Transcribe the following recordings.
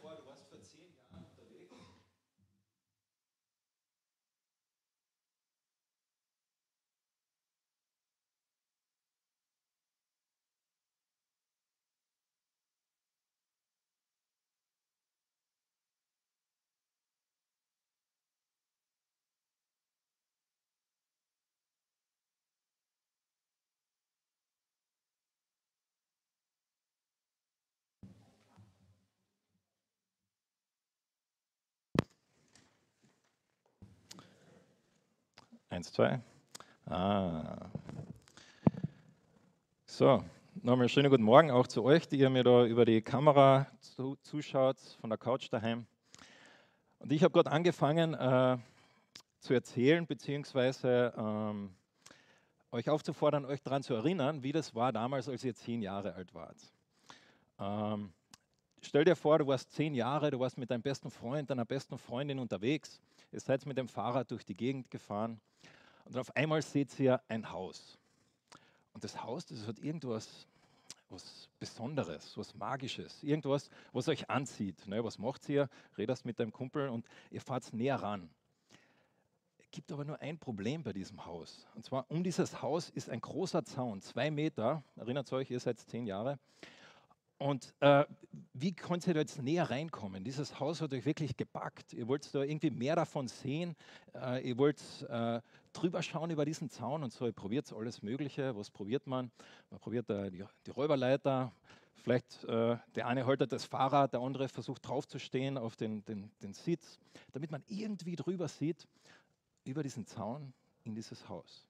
vor, du warst Eins, zwei. Ah. So, nochmal schönen guten Morgen auch zu euch, die ihr mir da über die Kamera zu, zuschaut, von der Couch daheim. Und ich habe gerade angefangen äh, zu erzählen, beziehungsweise ähm, euch aufzufordern, euch daran zu erinnern, wie das war damals, als ihr zehn Jahre alt wart. Ähm, stell dir vor, du warst zehn Jahre, du warst mit deinem besten Freund, deiner besten Freundin unterwegs, ihr seid mit dem Fahrrad durch die Gegend gefahren und auf einmal seht ihr ein Haus. Und das Haus, das hat irgendwas was Besonderes, was Magisches, irgendwas, was euch anzieht. Ne, was macht ihr? Redest mit deinem Kumpel und ihr fahrt näher ran. Es gibt aber nur ein Problem bei diesem Haus. Und zwar um dieses Haus ist ein großer Zaun, zwei Meter. Erinnert euch, ihr seid zehn Jahre. Und äh, wie konntet ihr da jetzt näher reinkommen? Dieses Haus hat euch wirklich gepackt. Ihr wollt da irgendwie mehr davon sehen. Äh, ihr wollt äh, drüber schauen über diesen Zaun und so. Ihr probiert alles Mögliche. Was probiert man? Man probiert die, die, Räuberleiter. Vielleicht äh, der eine haltet das Fahrrad, der andere versucht draufzustehen auf den, den, den Sitz, damit man irgendwie drüber sieht über diesen Zaun in dieses Haus.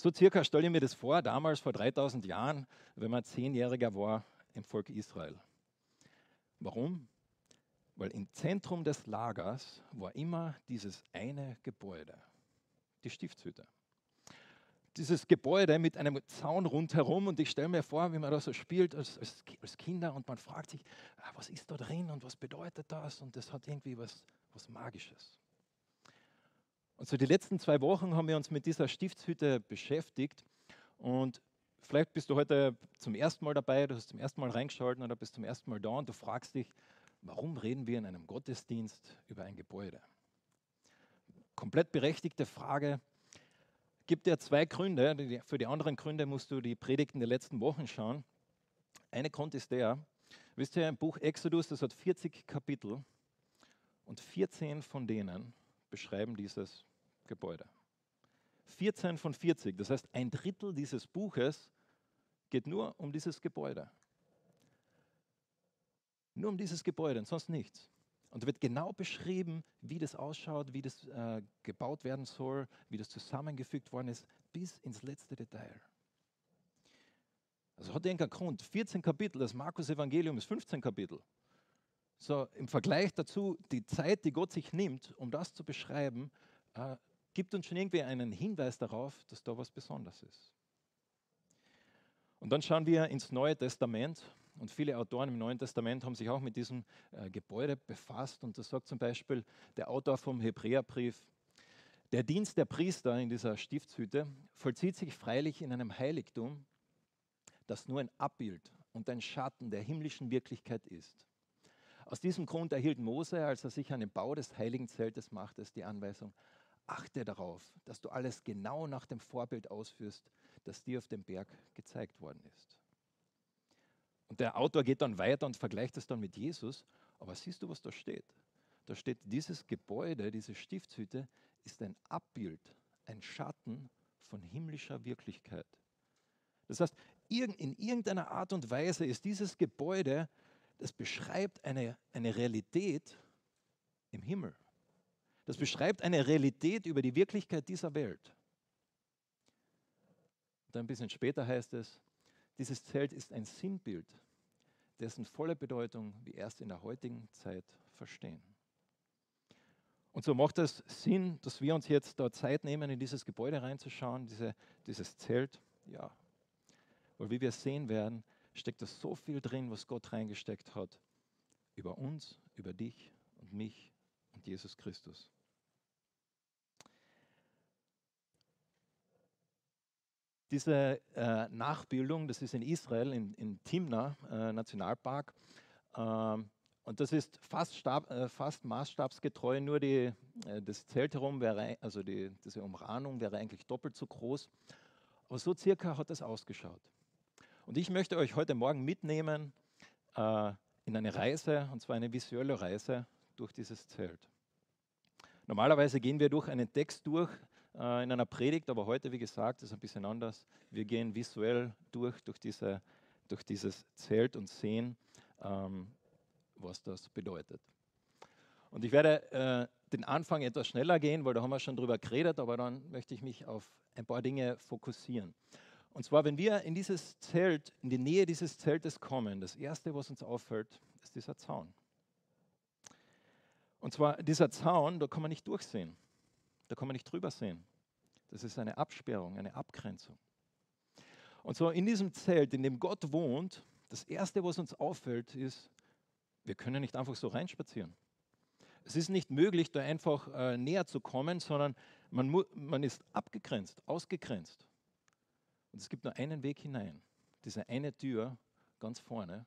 So circa stelle ich mir das vor, damals vor 3000 Jahren, wenn man Zehnjähriger war im Volk Israel. Warum? Weil im Zentrum des Lagers war immer dieses eine Gebäude, die Stiftshütte. Dieses Gebäude mit einem Zaun rundherum und ich stelle mir vor, wie man da so spielt als, als, als Kinder und man fragt sich, ah, was ist da drin und was bedeutet das und das hat irgendwie was, was Magisches. Und so die letzten zwei Wochen haben wir uns mit dieser Stiftshütte beschäftigt. Und vielleicht bist du heute zum ersten Mal dabei, du hast zum ersten Mal reingeschaltet oder bist zum ersten Mal da und du fragst dich, warum reden wir in einem Gottesdienst über ein Gebäude? Komplett berechtigte Frage. Gibt ja zwei Gründe. Für die anderen Gründe musst du die Predigten der letzten Wochen schauen. Eine Grund ist der, wisst ihr, im Buch Exodus, das hat 40 Kapitel und 14 von denen beschreiben dieses Gebäude. 14 von 40, das heißt ein Drittel dieses Buches geht nur um dieses Gebäude. Nur um dieses Gebäude und sonst nichts. Und da wird genau beschrieben, wie das ausschaut, wie das äh, gebaut werden soll, wie das zusammengefügt worden ist, bis ins letzte Detail. Also hat irgendeinen Grund. 14 Kapitel, das Markus-Evangelium ist 15 Kapitel. So im Vergleich dazu, die Zeit, die Gott sich nimmt, um das zu beschreiben, äh, gibt uns schon irgendwie einen Hinweis darauf, dass da was Besonderes ist. Und dann schauen wir ins Neue Testament und viele Autoren im Neuen Testament haben sich auch mit diesem äh, Gebäude befasst und das sagt zum Beispiel der Autor vom Hebräerbrief, der Dienst der Priester in dieser Stiftshütte vollzieht sich freilich in einem Heiligtum, das nur ein Abbild und ein Schatten der himmlischen Wirklichkeit ist. Aus diesem Grund erhielt Mose, als er sich an den Bau des heiligen Zeltes machte, die Anweisung, achte darauf, dass du alles genau nach dem Vorbild ausführst, das dir auf dem Berg gezeigt worden ist. Und der Autor geht dann weiter und vergleicht es dann mit Jesus. Aber siehst du, was da steht? Da steht, dieses Gebäude, diese Stiftshütte ist ein Abbild, ein Schatten von himmlischer Wirklichkeit. Das heißt, in irgendeiner Art und Weise ist dieses Gebäude das beschreibt eine, eine Realität im Himmel. Das beschreibt eine Realität über die Wirklichkeit dieser Welt. dann ein bisschen später heißt es, dieses Zelt ist ein Sinnbild, dessen volle Bedeutung wir erst in der heutigen Zeit verstehen. Und so macht es Sinn, dass wir uns jetzt da Zeit nehmen, in dieses Gebäude reinzuschauen, diese, dieses Zelt. Ja, weil wie wir sehen werden, steckt da so viel drin, was Gott reingesteckt hat. Über uns, über dich und mich und Jesus Christus. Diese äh, Nachbildung, das ist in Israel, in, in Timna äh, Nationalpark, Ähm, und das ist fast, stab, äh, fast maßstabsgetreu, nur die, äh, das Zelt herum wäre, also die, diese Umrahmung wäre eigentlich doppelt so groß. Aber so circa hat das ausgeschaut. Und ich möchte euch heute Morgen mitnehmen äh, in eine Reise, und zwar eine visuelle Reise durch dieses Zelt. Normalerweise gehen wir durch einen Text durch äh, in einer Predigt, aber heute, wie gesagt, ist ein bisschen anders. Wir gehen visuell durch, durch, diese, durch dieses Zelt und sehen, ähm, was das bedeutet. Und ich werde äh, den Anfang etwas schneller gehen, weil da haben wir schon drüber geredet, aber dann möchte ich mich auf ein paar Dinge fokussieren. Und zwar, wenn wir in dieses Zelt, in die Nähe dieses Zeltes kommen, das Erste, was uns auffällt, ist dieser Zaun. Und zwar dieser Zaun, da kann man nicht durchsehen. Da kann man nicht drüber sehen. Das ist eine Absperrung, eine Abgrenzung. Und so in diesem Zelt, in dem Gott wohnt, das Erste, was uns auffällt, ist, wir können nicht einfach so reinspazieren. Es ist nicht möglich, da einfach äh, näher zu kommen, sondern man, man ist abgegrenzt, ausgegrenzt. Und es gibt nur einen Weg hinein, diese eine Tür ganz vorne.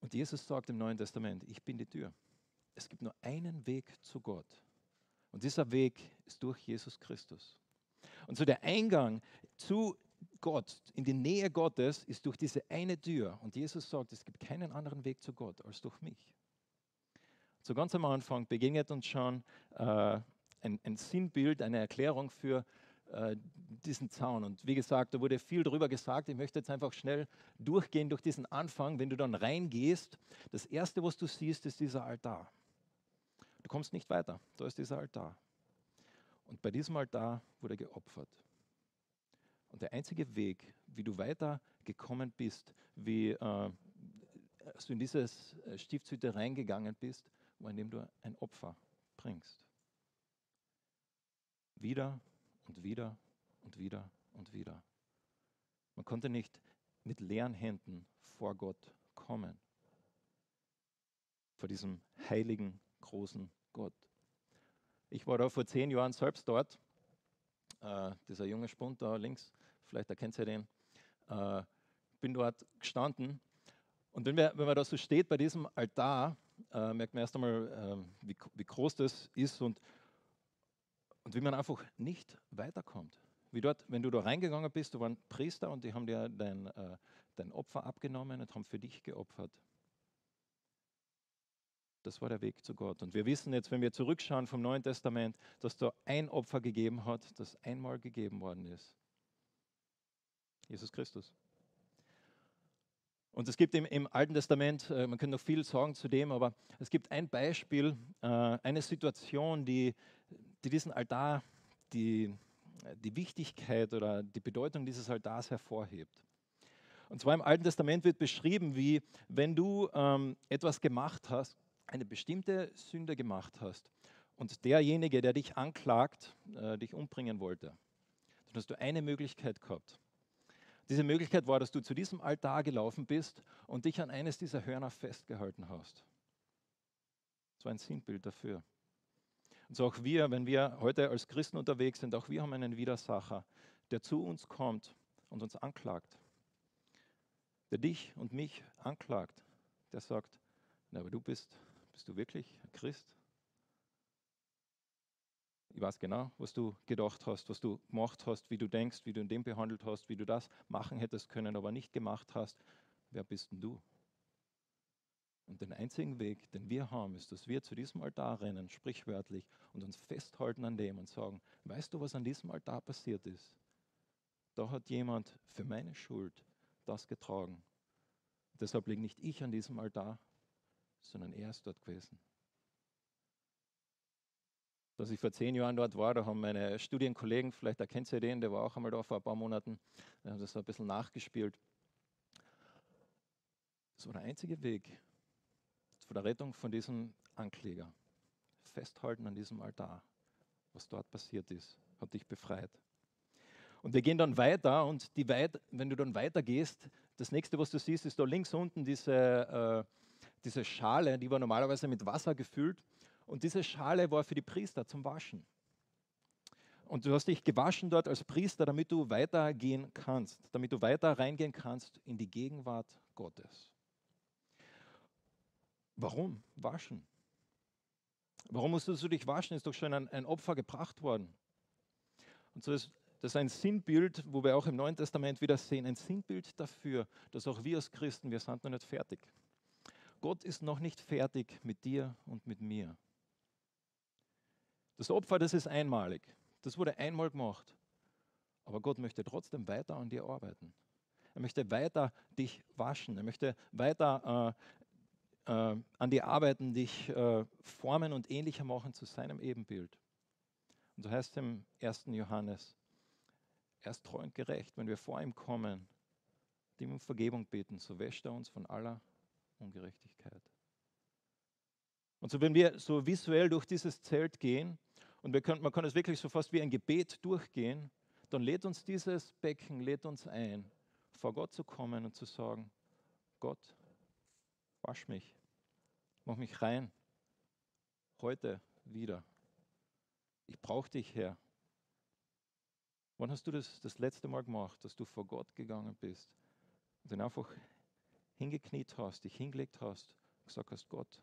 Und Jesus sagt im Neuen Testament, ich bin die Tür. Es gibt nur einen Weg zu Gott. Und dieser Weg ist durch Jesus Christus. Und so der Eingang zu Gott, in die Nähe Gottes, ist durch diese eine Tür. Und Jesus sagt, es gibt keinen anderen Weg zu Gott als durch mich. So ganz am Anfang begegnet uns schon äh, ein, ein, Sinnbild, eine Erklärung für äh, diesen Zaun. Und wie gesagt, da wurde viel darüber gesagt. Ich möchte jetzt einfach schnell durchgehen durch diesen Anfang. Wenn du dann reingehst, das Erste, was du siehst, ist dieser Altar. Du kommst nicht weiter. Da ist dieser Altar. Und bei diesem Altar wurde geopfert. Und der einzige Weg, wie du weiter gekommen bist, wie äh, du in dieses äh, Stiftshütte reingegangen bist, war indem du ein Opfer bringst. Wieder und wieder und wieder und wieder. Man konnte nicht mit leeren Händen vor Gott kommen. Vor diesem heiligen, großen Gott. Ich war da vor zehn Jahren selbst dort. Äh, dieser junge Spund da links, vielleicht erkennt ihr den, äh, bin dort gestanden. Und wenn, wir, wenn man da so steht bei diesem Altar, äh, merkt man erst einmal, äh, wie, wie, groß das ist und, und wie man einfach nicht weiterkommt. Wie dort, wenn du da reingegangen bist, du warst Priester und die haben dir dein, äh, dein Opfer abgenommen und haben für dich geopfert. Das war der Weg zu Gott. Und wir wissen jetzt, wenn wir zurückschauen vom Neuen Testament, dass da ein Opfer gegeben hat, das einmal gegeben worden ist. Jesus Christus. Und es gibt im, im Alten Testament, äh, man könnte noch viel sagen zu dem, aber es gibt ein Beispiel, äh, eine Situation, die, die diesen Altar, die, die Wichtigkeit oder die Bedeutung dieses Altars hervorhebt. Und zwar im Alten Testament wird beschrieben, wie wenn du ähm, etwas gemacht hast, eine bestimmte Sünde gemacht hast und derjenige, der dich anklagt, äh, dich umbringen wollte, dann hast du eine Möglichkeit gehabt. Diese Möglichkeit war, dass du zu diesem Altar gelaufen bist und dich an eines dieser Hörner festgehalten hast. Das war ein Sinnbild dafür. Und so auch wir, wenn wir heute als Christen unterwegs sind, auch wir haben einen Widersacher, der zu uns kommt und uns anklagt. Der dich und mich anklagt. Der sagt, na, aber du bist, bist du wirklich Christ? Ich weiß genau, was du gedacht hast, was du gemacht hast, wie du denkst, wie du in dem behandelt hast, wie du das machen hättest können, aber nicht gemacht hast. Wer bist denn du? Und den einzigen Weg, den wir haben, ist, dass wir zu diesem Altar rennen, sprichwörtlich, und uns festhalten an dem und sagen, weißt du, was an diesem Altar passiert ist? Da hat jemand für meine Schuld das getragen. Deshalb liege nicht ich an diesem Altar, sondern er ist dort gewesen. Als ich vor zehn Jahren dort war, da haben meine Studienkollegen, vielleicht erkennt ihr den, der war auch einmal da vor ein paar Monaten, der hat das ein bisschen nachgespielt. Das war der einzige Weg zu der Rettung von diesem Ankläger. Festhalten an diesem Altar, was dort passiert ist, hat dich befreit. Und wir gehen dann weiter und weit, wenn du dann weitergehst, das nächste, was du siehst, ist da links unten diese, äh, diese Schale, die war normalerweise mit Wasser gefüllt und diese Schale war für die Priester zum Waschen. Und du hast dich gewaschen dort als Priester, damit du weitergehen kannst, damit du weiter reingehen kannst in die Gegenwart Gottes. Warum? Waschen. Warum musstest du dich waschen? Ist doch schon ein, ein Opfer gebracht worden. Und so ist das ist ein Sinnbild, wo wir auch im Neuen Testament wieder sehen, ein Sinnbild dafür, dass auch wir als Christen, wir sind noch nicht fertig. Gott ist noch nicht fertig mit dir und mit mir. Das Opfer, das ist einmalig. Das wurde einmal gemacht. Aber Gott möchte trotzdem weiter an dir arbeiten. Er möchte weiter dich waschen. Er möchte weiter äh, äh, an dir arbeiten, dich äh, formen und ähnlicher machen zu seinem Ebenbild. Und so heißt es im 1. Johannes, er ist treu und gerecht. Wenn wir vor ihm kommen, ihm um Vergebung beten, so wäscht er uns von aller Ungerechtigkeit. Und so, wenn wir so visuell durch dieses Zelt gehen, und können, man kann es wirklich so fast wie ein Gebet durchgehen, dann lädt uns dieses Becken, lädt uns ein, vor Gott zu kommen und zu sagen, Gott, wasch mich, mach mich rein, heute wieder. Ich brauche dich, Herr. Wann hast du das das letzte Mal gemacht, dass du vor Gott gegangen bist und ihn einfach hingekniet hast, dich hingelegt hast gesagt hast, Gott,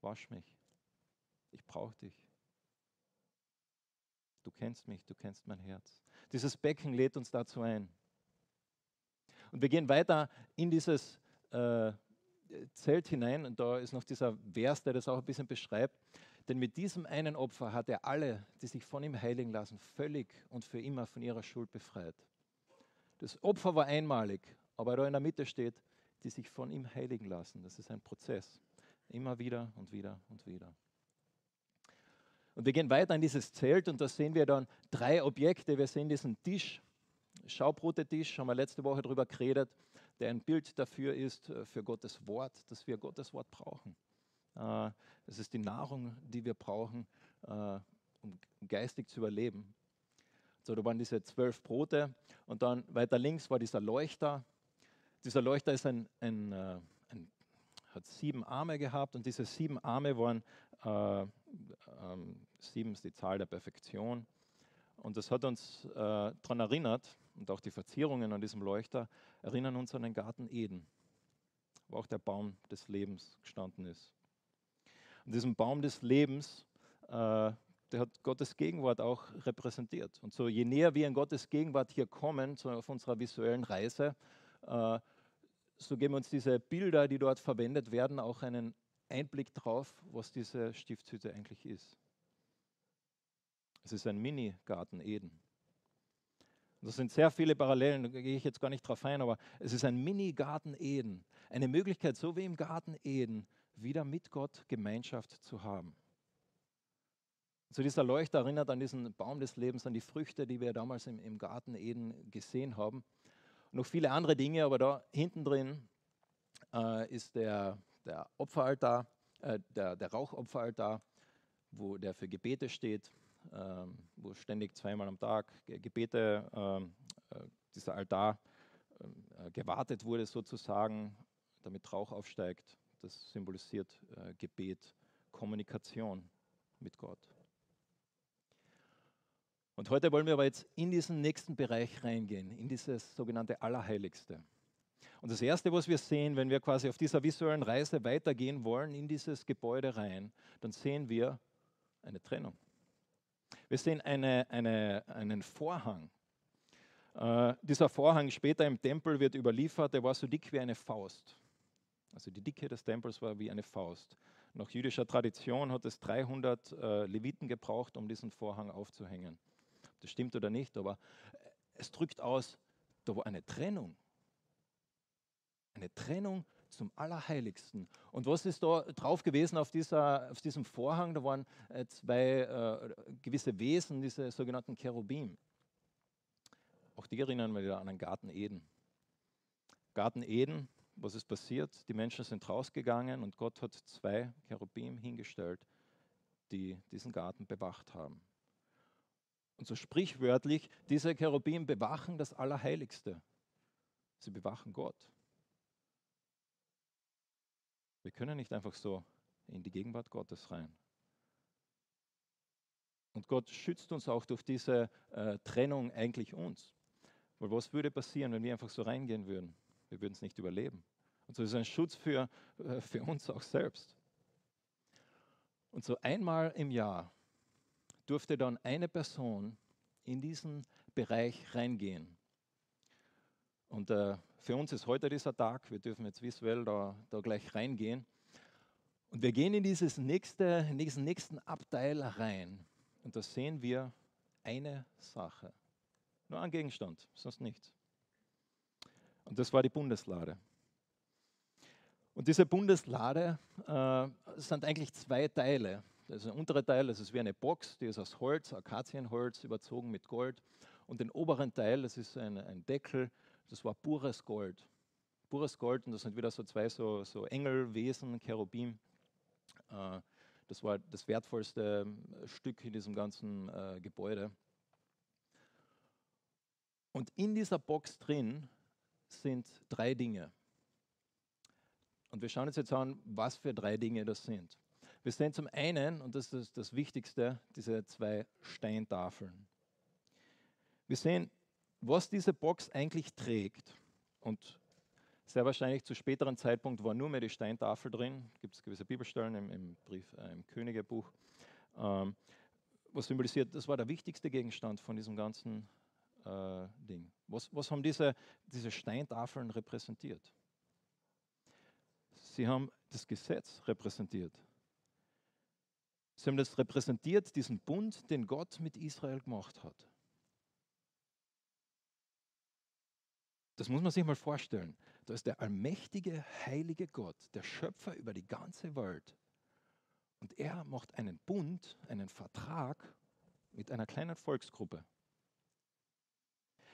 wasch mich. Ich brauche dich. Du kennst mich, du kennst mein Herz. Dieses Becken lädt uns dazu ein. Und wir gehen weiter in dieses äh, Zelt hinein und da ist noch dieser Vers, der das auch ein bisschen beschreibt. Denn mit diesem einen Opfer hat er alle, die sich von ihm heiligen lassen, völlig und für immer von ihrer Schuld befreit. Das Opfer war einmalig, aber da in der Mitte steht, die sich von ihm heiligen lassen. Das ist ein Prozess. Immer wieder und wieder und wieder. Und wir gehen weiter in dieses Zelt und da sehen wir dann drei Objekte. Wir sehen diesen Tisch, Schaubrotetisch, haben wir letzte Woche darüber geredet, der ein Bild dafür ist, äh, für Gottes Wort, dass wir Gottes Wort brauchen. Äh, es ist die Nahrung, die wir brauchen, äh, um geistig zu überleben. So, da waren diese zwölf Brote und dann weiter links war dieser Leuchter. Dieser Leuchter ist ein, ein, äh, ein hat sieben Arme gehabt und diese sieben Arme waren, äh, ähm, sieben ist die Zahl der Perfektion. Und das hat uns äh, daran erinnert, und auch die Verzierungen an diesem Leuchter erinnern uns an den Garten Eden, wo auch der Baum des Lebens gestanden ist. Und diesen Baum des Lebens, äh, der hat Gottes Gegenwart auch repräsentiert. Und so je näher wir in Gottes Gegenwart hier kommen, so auf unserer visuellen Reise, äh, so geben uns diese Bilder, die dort verwendet werden, auch einen Einblick drauf, was diese Stiftshütte eigentlich ist. Es ist ein Mini-Garten Eden. Das sind sehr viele Parallelen, da gehe ich jetzt gar nicht drauf ein, aber es ist ein Mini-Garten Eden. Eine Möglichkeit, so wie im Garten Eden, wieder mit Gott Gemeinschaft zu haben. So dieser Leuchter erinnert an diesen Baum des Lebens, an die Früchte, die wir damals im, im Garten Eden gesehen haben. Noch viele andere Dinge, aber da hinten drin äh, ist der, der Opferaltar, äh, der, der Rauchopferaltar, wo der für Gebete steht, äh, wo ständig zweimal am Tag Gebete, ähm, äh, dieser Altar äh, gewartet wurde sozusagen, damit Rauch aufsteigt das symbolisiert äh, Gebet, Kommunikation mit Gott. Und heute wollen wir aber jetzt in diesen nächsten Bereich reingehen, in dieses sogenannte Allerheiligste. Und das Erste, was wir sehen, wenn wir quasi auf dieser visuellen Reise weitergehen wollen in dieses Gebäude rein, dann sehen wir eine Trennung. Wir sehen eine, eine, einen Vorhang. Äh, dieser Vorhang später im Tempel wird überliefert, der war so dick wie eine Faust. Also die Dicke des Tempels war wie eine Faust. Nach jüdischer Tradition hat es 300 äh, Leviten gebraucht, um diesen Vorhang aufzuhängen. Das stimmt oder nicht, aber es drückt aus, da war eine Trennung. Eine Trennung zum Allerheiligsten. Und was ist da drauf gewesen auf, dieser, auf diesem Vorhang? Da waren äh, zwei äh, gewisse Wesen, diese sogenannten Cherubim. Auch die erinnern wir wieder an den Garten Eden. Garten Eden was ist passiert? Die Menschen sind rausgegangen und Gott hat zwei Cherubim hingestellt, die diesen Garten bewacht haben. Und so sprichwörtlich, diese Cherubim bewachen das Allerheiligste. Sie bewachen Gott. Wir können nicht einfach so in die Gegenwart Gottes rein. Und Gott schützt uns auch durch diese äh, Trennung eigentlich uns. Weil was würde passieren, wenn wir einfach so reingehen würden? Wir würden es nicht überleben. Und so ist es ein Schutz für, äh, für uns auch selbst. Und so einmal im Jahr durfte dann eine Person in diesen Bereich reingehen. Und äh, für uns ist heute dieser Tag, wir dürfen jetzt visuell da, da gleich reingehen. Und wir gehen in, dieses nächste, in diesen nächsten Abteil rein. Und da sehen wir eine Sache. Nur ein Gegenstand, sonst nichts. Und das war die Bundeslade. Und diese Bundeslade äh, sind eigentlich zwei Teile. Das ist der untere Teil, das ist wie eine Box, die ist aus Holz, Akazienholz, überzogen mit Gold. Und den oberen Teil, das ist ein, ein Deckel, das war pures Gold. Pures Gold und das sind wieder so zwei so, so Engelwesen, Cherubim. Äh, das war das wertvollste äh, Stück in diesem ganzen äh, Gebäude. Und in dieser Box drin sind drei Dinge. Und wir schauen uns jetzt an, was für drei Dinge das sind. Wir sehen zum einen, und das ist das Wichtigste, diese zwei Steintafeln. Wir sehen, was diese Box eigentlich trägt. Und sehr wahrscheinlich zu späteren Zeitpunkt war nur mehr die Steintafel drin. Gibt es gewisse Bibelstellen im, im, Brief, äh, im Königebuch, ähm, was symbolisiert, das war der wichtigste Gegenstand von diesem ganzen äh, Ding. Was, was haben diese, diese Steintafeln repräsentiert? Sie haben das Gesetz repräsentiert. Sie haben das repräsentiert, diesen Bund, den Gott mit Israel gemacht hat. Das muss man sich mal vorstellen. Da ist der allmächtige, heilige Gott, der Schöpfer über die ganze Welt. Und er macht einen Bund, einen Vertrag mit einer kleinen Volksgruppe.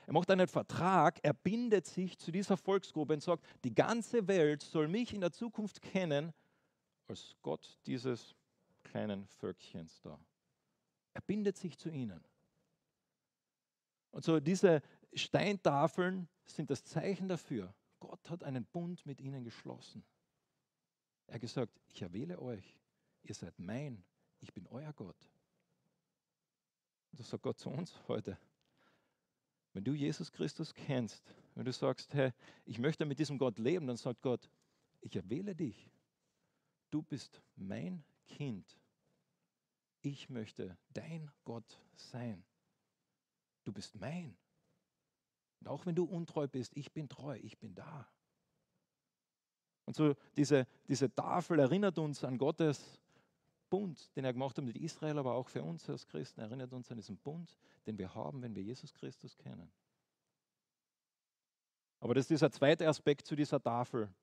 Er macht einen Vertrag, er bindet sich zu dieser Volksgruppe und sagt, die ganze Welt soll mich in der Zukunft kennen als Gott dieses kleinen Völkchens da. Er bindet sich zu ihnen. Und so diese Steintafeln sind das Zeichen dafür, Gott hat einen Bund mit ihnen geschlossen. Er hat gesagt, ich erwähle euch, ihr seid mein, ich bin euer Gott. Das sagt Gott zu uns heute. Wenn du Jesus Christus kennst, wenn du sagst, hey, ich möchte mit diesem Gott leben, dann sagt Gott, ich erwähle dich. Du bist mein Kind. Ich möchte dein Gott sein. Du bist mein. Und auch wenn du untreu bist, ich bin treu, ich bin da. Und so diese, diese Tafel erinnert uns an Gottes Bund, den er gemacht hat mit Israel, aber auch für uns als Christen, erinnert uns an diesen Bund, den wir haben, wenn wir Jesus Christus kennen. Aber das ist dieser zweite Aspekt zu dieser Tafel,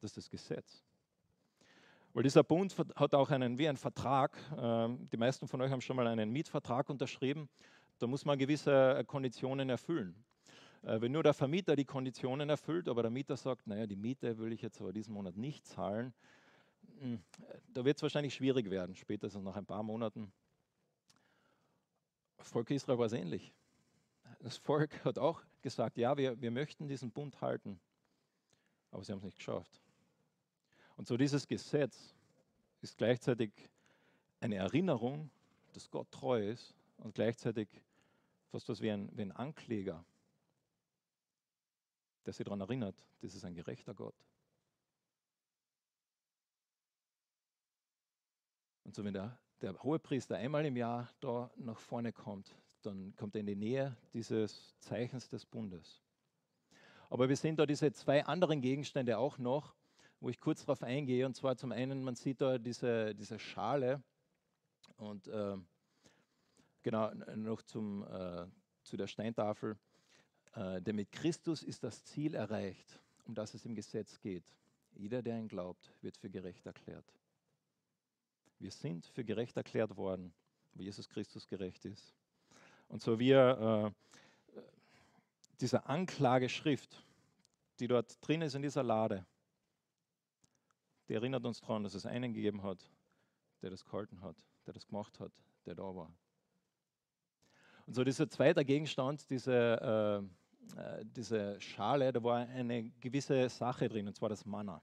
das ist das Gesetz. Weil dieser Bund hat auch einen, wie ein Vertrag, ähm, die meisten von euch haben schon mal einen Mietvertrag unterschrieben, da muss man gewisse äh, Konditionen erfüllen. Äh, wenn nur der Vermieter die Konditionen erfüllt, aber der Mieter sagt, naja, die Miete will ich jetzt aber diesen Monat nicht zahlen, hm, da wird es wahrscheinlich schwierig werden, spätestens nach ein paar Monaten. Volk Israel war es ähnlich. Das Volk hat auch gesagt, ja, wir, wir möchten diesen Bund halten, aber sie haben es nicht geschafft. Und so dieses Gesetz ist gleichzeitig eine Erinnerung, dass Gott treu ist und gleichzeitig fast was wie ein, wie ein Ankläger, der sie daran erinnert, das ist ein gerechter Gott. Und so, wenn der, der Hohepriester einmal im Jahr da nach vorne kommt, dann kommt er in die Nähe dieses Zeichens des Bundes. Aber wir sehen da diese zwei anderen Gegenstände auch noch, wo ich kurz darauf eingehe. Und zwar zum einen, man sieht da diese, diese Schale und äh, genau noch zum, äh, zu der Steintafel. Äh, denn mit Christus ist das Ziel erreicht, um das es im Gesetz geht. Jeder, der ihn glaubt, wird für gerecht erklärt. Wir sind für gerecht erklärt worden, wo Jesus Christus gerecht ist. Und so wie äh, diese Anklageschrift, die dort drin ist in dieser Lade, die erinnert uns daran, dass es einen gegeben hat, der das gehalten hat, der das gemacht hat, der da war. Und so dieser zweite Gegenstand, diese, äh, äh diese Schale, da war eine gewisse Sache drin, und zwar das Manna.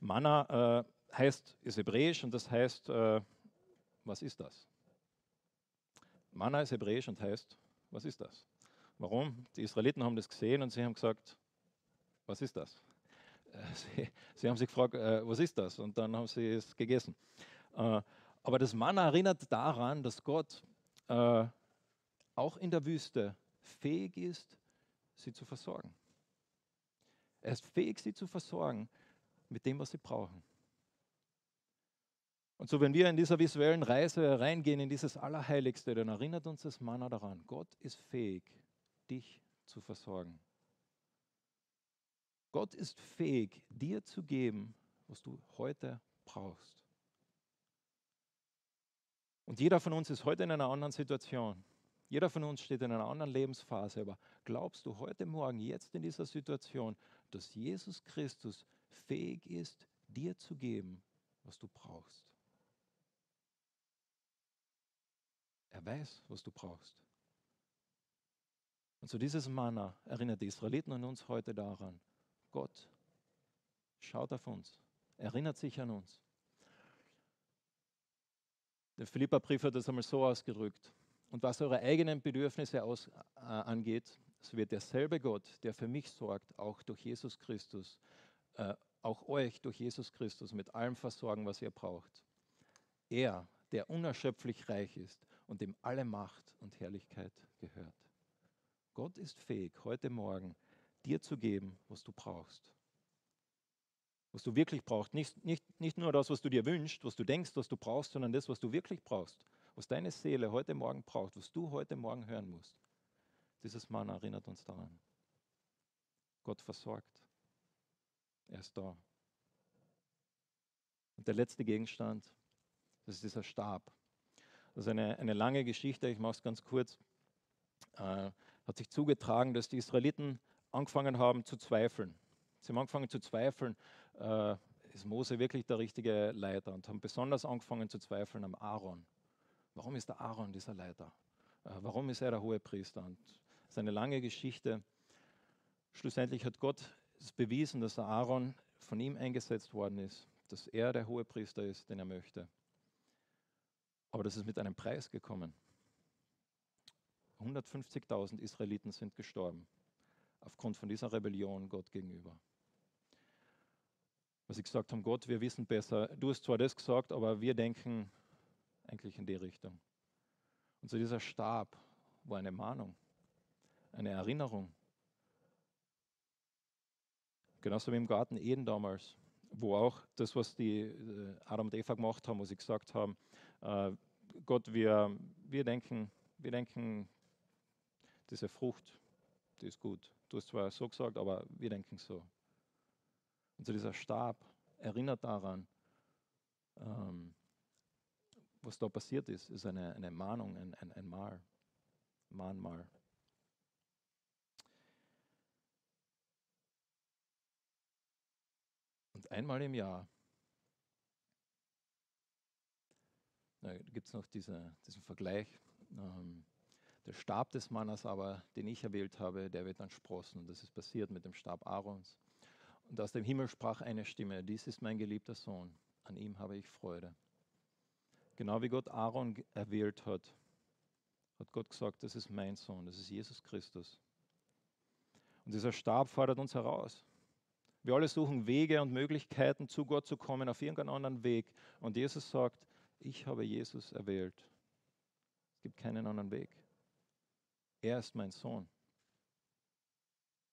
Manna äh, heißt, ist hebräisch und das heißt, äh, was ist das? Manna ist hebräisch und heißt, was ist das? Warum? Die Israeliten haben das gesehen und sie haben gesagt, was ist das? sie, sie, haben sich gefragt, äh, was ist das? Und dann haben sie es gegessen. Äh, aber das Manna erinnert daran, dass Gott äh, auch in der Wüste fähig ist, sie zu versorgen. Er ist fähig, sie zu versorgen mit dem, was sie brauchen. Und so, wenn wir in dieser visuellen Reise reingehen in dieses Allerheiligste, dann erinnert uns das Manna daran, Gott ist fähig, dich zu versorgen. Gott ist fähig, dir zu geben, was du heute brauchst. Und jeder von uns ist heute in einer anderen Situation. Jeder von uns steht in einer anderen Lebensphase. Aber glaubst du heute Morgen, jetzt in dieser Situation, dass Jesus Christus fähig ist, dir zu geben, was du brauchst? Er weiß, was du brauchst. Und so dieses Manna erinnert die Israeliten und uns heute daran, Gott schaut auf uns, erinnert sich an uns. Der Philippa-Brief hat das einmal so ausgedrückt. Und was eure eigenen Bedürfnisse aus, äh, angeht, so wird derselbe Gott, der für mich sorgt, auch durch Jesus Christus, äh, auch euch durch Jesus Christus mit allem versorgen, was ihr braucht. Er, der unerschöpflich reich ist und dem alle Macht und Herrlichkeit gehört. Gott ist fähig, heute Morgen dir zu geben, was du brauchst. Was du wirklich brauchst. Nicht, nicht, nicht nur das, was du dir wünschst, was du denkst, was du brauchst, sondern das, was du wirklich brauchst. Was deine Seele heute Morgen braucht, was du heute Morgen hören musst. Dieses Mann erinnert uns daran. Gott versorgt. Er ist da. Und der letzte Gegenstand, das ist dieser Stab. Das ist eine, eine lange Geschichte, ich mache es ganz kurz. Äh, hat sich zugetragen, dass die Israeliten angefangen haben zu zweifeln. Sie haben angefangen zu zweifeln, äh, ist Mose wirklich der richtige Leiter und haben besonders angefangen zu zweifeln am Aaron. Warum ist der Aaron dieser Leiter? Äh, warum ist er der hohe Priester? Und das ist eine lange Geschichte. Schlussendlich hat Gott es bewiesen, dass der Aaron von ihm eingesetzt worden ist, dass er der hohe Priester ist, den er möchte. Aber das ist mit einem Preis gekommen. 150.000 Israeliten sind gestorben aufgrund von dieser Rebellion Gott gegenüber. Was sie gesagt haben, Gott, wir wissen besser. Du hast zwar das gesagt, aber wir denken eigentlich in die Richtung. Und so dieser Stab war eine Mahnung, eine Erinnerung. Genauso wie im Garten Eden damals, wo auch das, was die äh, Adam und Eva gemacht haben, wo sie gesagt haben, äh, Gott, wir, wir, denken, wir denken, diese Frucht, die ist gut. Du hast zwar so gesagt, aber wir denken so. Und so dieser Stab erinnert daran, ähm, was da passiert ist, ist eine, eine Mahnung, ein, ein, ein Mal, Mahnmal. Und einmal im Jahr gibt es noch diese, diesen Vergleich. Ähm, der Stab des Mannes aber, den ich erwählt habe, der wird dann sprossen. Das ist passiert mit dem Stab Aarons. Und aus dem Himmel sprach eine Stimme, dies ist mein geliebter Sohn, an ihm habe ich Freude. Genau wie Gott Aaron erwählt hat, hat Gott gesagt, das ist mein Sohn, das ist Jesus Christus. Und dieser Stab fordert uns heraus. Wir alle suchen Wege und Möglichkeiten, zu Gott zu kommen, auf irgendeinen anderen Weg. Und Jesus sagt, ich habe Jesus erwählt. Es gibt keinen anderen Weg. Er ist mein Sohn.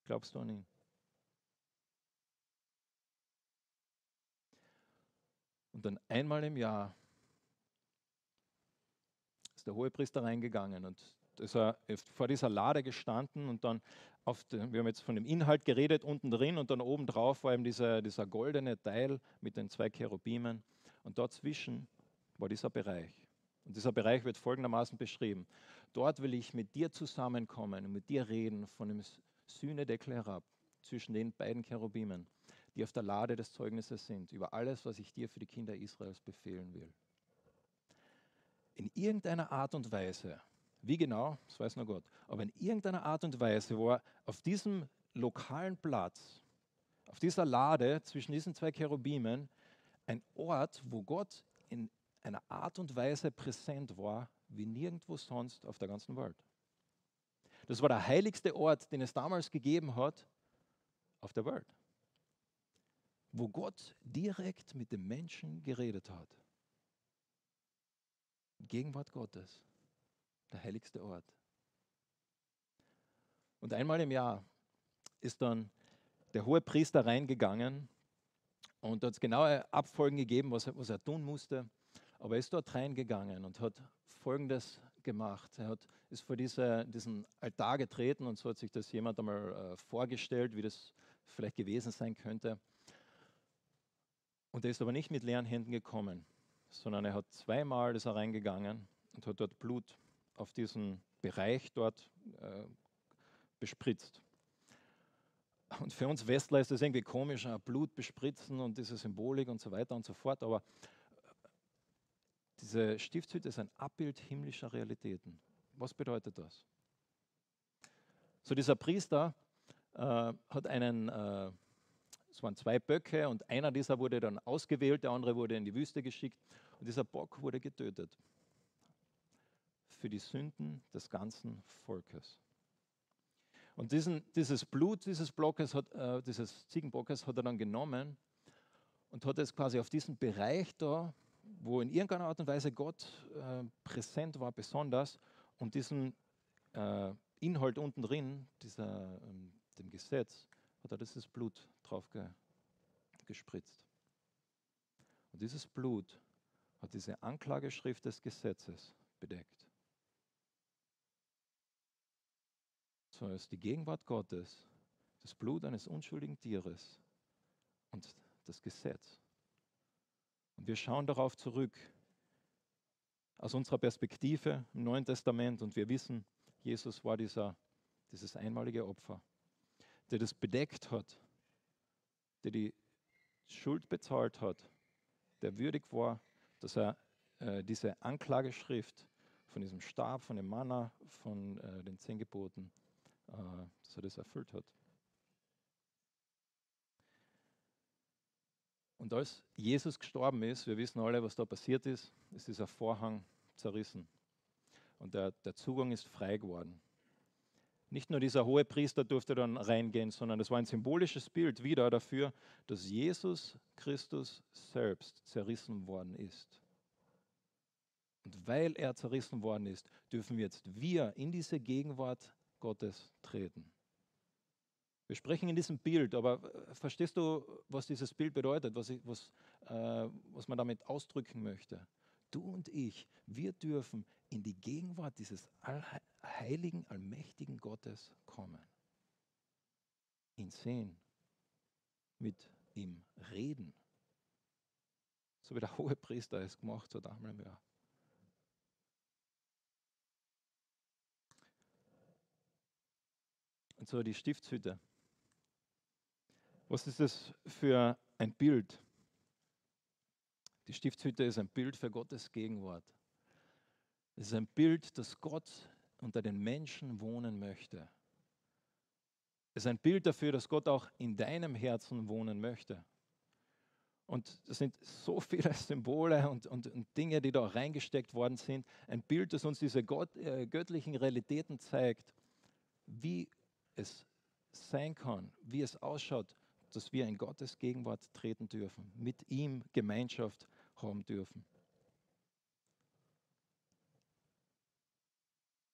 Glaubst du an ihn? Und dann einmal im Jahr ist der Hohepriester reingegangen und ist er vor dieser Lade gestanden und dann auf den, wir haben jetzt von dem Inhalt geredet, unten drin und dann oben drauf war eben dieser, dieser goldene Teil mit den zwei Cherubimen und dazwischen war dieser Bereich. Und dieser Bereich wird folgendermaßen beschrieben. Dort will ich mit dir zusammenkommen und mit dir reden von dem Sühnedeckel herab zwischen den beiden Cherubimen, die auf der Lade des Zeugnisses sind, über alles, was ich dir für die Kinder Israels befehlen will. In irgendeiner Art und Weise, wie genau, das weiß nur Gott, aber in irgendeiner Art und Weise war auf diesem lokalen Platz, auf dieser Lade zwischen diesen zwei Cherubimen, ein Ort, wo Gott in einer Art und Weise präsent war, wie nirgendwo sonst auf der ganzen Welt. Das war der heiligste Ort, den es damals gegeben hat auf der Welt. wo Gott direkt mit dem Menschen geredet hat. Gegenwart Gottes, der heiligste Ort. Und einmal im Jahr ist dann der hohe Priester reingegangen und hat genaue Abfolgen gegeben, was er, was er tun musste. Aber er ist dort reingegangen und hat Folgendes gemacht. Er hat, ist vor diese, diesen Altar getreten und so hat sich das jemand einmal äh, vorgestellt, wie das vielleicht gewesen sein könnte. Und er ist aber nicht mit leeren Händen gekommen, sondern er hat zweimal ist er reingegangen und hat dort Blut auf diesen Bereich dort äh, bespritzt. Und für uns Westler ist das irgendwie komisch, Blut bespritzen und diese Symbolik und so weiter und so fort. Aber diese Stiftshütte ist ein Abbild himmlischer Realitäten. Was bedeutet das? So dieser Priester äh, hat einen, äh, es waren zwei Böcke und einer dieser wurde dann ausgewählt, der andere wurde in die Wüste geschickt und dieser Bock wurde getötet für die Sünden des ganzen Volkes. Und diesen, dieses Blut dieses Blockes, hat, äh, dieses Ziegenbockes hat er dann genommen und hat es quasi auf diesen Bereich da, wo in irgendeiner Art und Weise Gott äh, präsent war, besonders, und diesen äh, Inhalt unten drin, dieser, ähm, dem Gesetz, hat er dieses Blut drauf ge, gespritzt. Und dieses Blut hat diese Anklageschrift des Gesetzes bedeckt. es ist die Gegenwart Gottes, das Blut eines unschuldigen Tieres und das Gesetz. Und wir schauen darauf zurück aus unserer Perspektive im Neuen Testament und wir wissen, Jesus war dieser, dieses einmalige Opfer, der das bedeckt hat, der die Schuld bezahlt hat, der würdig war, dass er äh, diese Anklageschrift von diesem Stab, von dem Manna, von äh, den zehn Geboten äh, dass er das erfüllt hat. Und als Jesus gestorben ist, wir wissen alle, was da passiert ist, ist dieser Vorhang zerrissen. Und der, der Zugang ist frei geworden. Nicht nur dieser hohe Priester durfte dann reingehen, sondern es war ein symbolisches Bild wieder dafür, dass Jesus Christus selbst zerrissen worden ist. Und weil er zerrissen worden ist, dürfen wir jetzt wir in diese Gegenwart Gottes treten. Wir sprechen in diesem Bild, aber äh, verstehst du, was dieses Bild bedeutet, was, ich, was, äh, was man damit ausdrücken möchte? Du und ich, wir dürfen in die Gegenwart dieses heiligen, allmächtigen Gottes kommen. Ihn sehen, mit ihm reden. So wie der hohe Priester es gemacht hat einmal im Jahr. Und so die Stiftshütte. Was ist das für ein Bild? Die Stiftshütte ist ein Bild für Gottes Gegenwart. Es ist ein Bild, dass Gott unter den Menschen wohnen möchte. Es ist ein Bild dafür, dass Gott auch in deinem Herzen wohnen möchte. Und das sind so viele Symbole und, und, und, Dinge, die da reingesteckt worden sind. Ein Bild, das uns diese Gott, äh, göttlichen Realitäten zeigt, wie es sein kann, wie es ausschaut, dass wir in Gottes Gegenwart treten dürfen, mit ihm Gemeinschaft haben dürfen.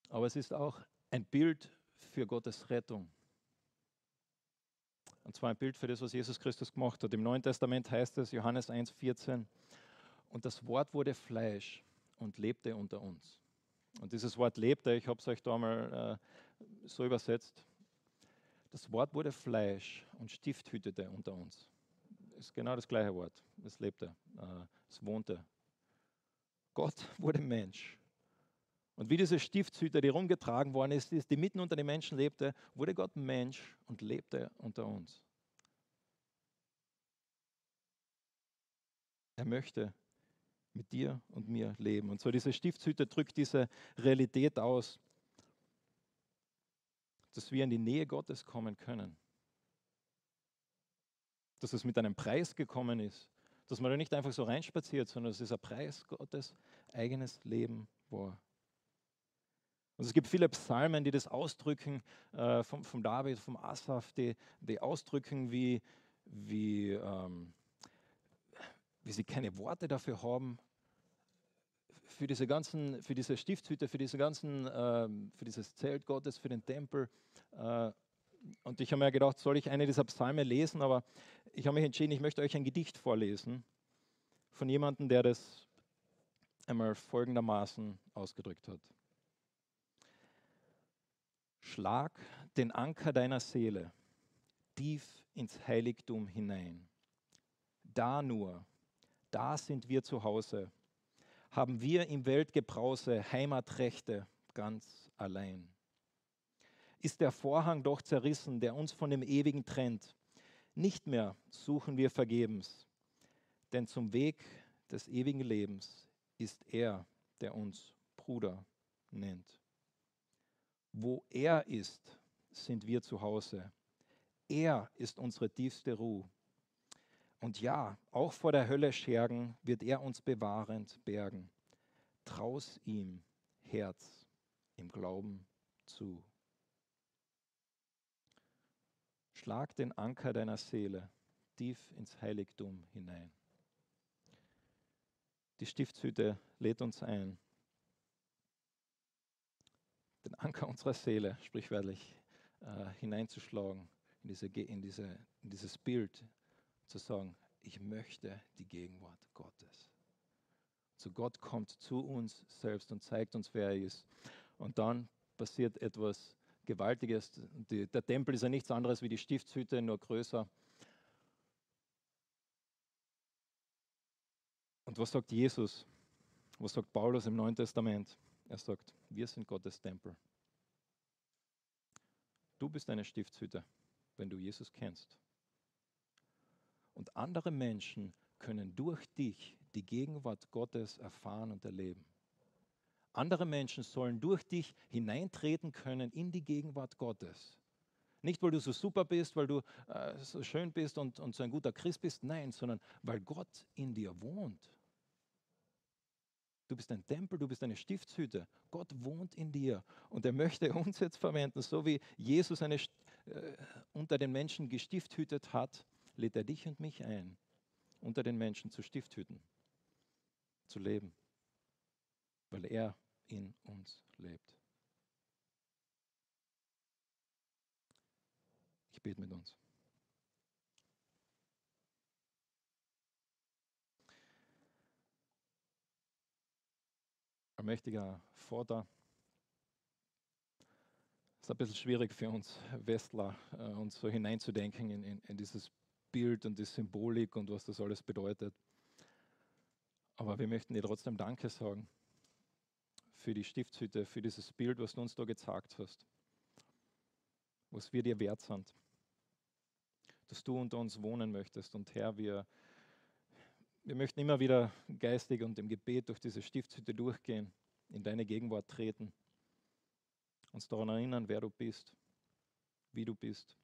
Aber es ist auch ein Bild für Gottes Rettung. Und zwar ein Bild für das, was Jesus Christus gemacht hat. Im Neuen Testament heißt es, Johannes 1,14, und das Wort wurde Fleisch und lebte unter uns. Und dieses Wort lebte, ich habe es euch da mal äh, so übersetzt, das Wort wurde Fleisch und stifthütete unter uns. Ist genau das gleiche Wort. Es lebte, äh, es wohnte. Gott wurde Mensch. Und wie diese Stiftshüter, die rumgetragen worden ist, die mitten unter den Menschen lebte, wurde Gott Mensch und lebte unter uns. Er möchte mit dir und mir leben. Und so diese Stiftshütte drückt diese Realität aus dass wir in die Nähe Gottes kommen können. Dass es mit einem Preis gekommen ist. Dass man da nicht einfach so reinspaziert, sondern dass es ein Preis Gottes eigenes Leben war. Und es gibt viele Psalmen, die das ausdrücken, äh, vom, vom David, vom Asaf, die, die ausdrücken, wie, wie, ähm, wie sie keine Worte dafür haben, für diese ganzen, für diese Stiftshütte, für diese ganzen, ähm, für dieses Zelt Gottes, für den Tempel. Äh, und ich habe mir gedacht, soll ich eine dieser Psalme lesen? Aber ich habe mich entschieden, ich möchte euch ein Gedicht vorlesen von jemandem, der das einmal folgendermaßen ausgedrückt hat. Schlag den Anker deiner Seele tief ins Heiligtum hinein. Da nur, da sind wir zu Hause haben wir im Weltgebrause Heimatrechte ganz allein. Ist der Vorhang doch zerrissen, der uns von dem Ewigen trennt, nicht mehr suchen wir vergebens, denn zum Weg des ewigen Lebens ist er, der uns Bruder nennt. Wo er ist, sind wir zu Hause. Er ist unsere tiefste Ruhe. Und ja, auch vor der Hölle schergen wird er uns bewahrend bergen. Traus ihm Herz im Glauben zu. Schlag den Anker deiner Seele tief ins Heiligtum hinein. Die Stiftshütte lädt uns ein, den Anker unserer Seele, sprichwörtlich, äh, hineinzuschlagen in, diese, in, diese, in dieses Bild, zu sagen, ich möchte die Gegenwart Gottes. So Gott kommt zu uns selbst und zeigt uns, wer er ist. Und dann passiert etwas Gewaltiges. Die, der Tempel ist ja nichts anderes wie die Stiftshütte, nur größer. Und was sagt Jesus? Was sagt Paulus im Neuen Testament? Er sagt, wir sind Gottes Tempel. Du bist eine Stiftshütte, wenn du Jesus kennst. Und andere Menschen können durch dich die Gegenwart Gottes erfahren und erleben. Andere Menschen sollen durch dich hineintreten können in die Gegenwart Gottes. Nicht, weil du so super bist, weil du äh, so schön bist und, und so ein guter Christ bist, nein, sondern weil Gott in dir wohnt. Du bist ein Tempel, du bist eine Stiftshütte. Gott wohnt in dir und er möchte uns jetzt verwenden, so wie Jesus eine, äh, unter den Menschen gestifthütet hat, lädt er dich und mich ein, unter den Menschen zu Stifthüten zu leben, weil er in uns lebt. Ich bete mit uns. Allmächtiger Vater, es ist ein bisschen schwierig für uns Westler, äh, uns so hineinzudenken in, in, in dieses Bild und die Symbolik und was das alles bedeutet. Aber wir möchten dir trotzdem Danke sagen für die Stiftshütte, für dieses Bild, was du uns da gezeigt hast, was wir dir wert sind, dass du unter uns wohnen möchtest. Und Herr, wir, wir möchten immer wieder geistig und im Gebet durch diese Stiftshütte durchgehen, in deine Gegenwart treten, uns daran erinnern, wer du bist, wie du bist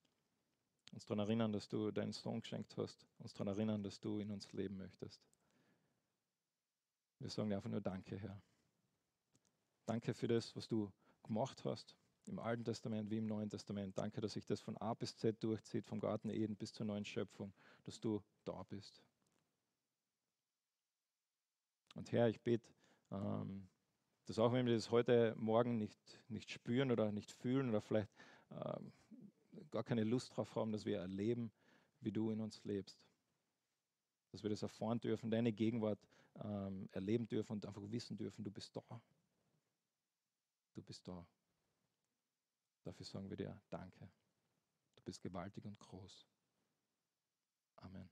uns daran erinnern, dass du deinen Sohn geschenkt hast, uns daran erinnern, dass du in uns leben möchtest. Wir sagen dir einfach nur Danke, Herr. Danke für das, was du gemacht hast, im Alten Testament wie im Neuen Testament. Danke, dass sich das von A bis Z durchzieht, vom Garten Eden bis zur neuen Schöpfung, dass du da bist. Und Herr, ich bete, ähm, dass auch wenn wir das heute Morgen nicht, nicht spüren oder nicht fühlen oder vielleicht ähm, gar keine Lust drauf haben, dass wir erleben, wie du in uns lebst. Dass wir das erfahren dürfen, deine Gegenwart ähm, erleben dürfen und einfach wissen dürfen, du bist da. Du bist da. Dafür sagen wir dir Danke. Du bist gewaltig und groß. Amen.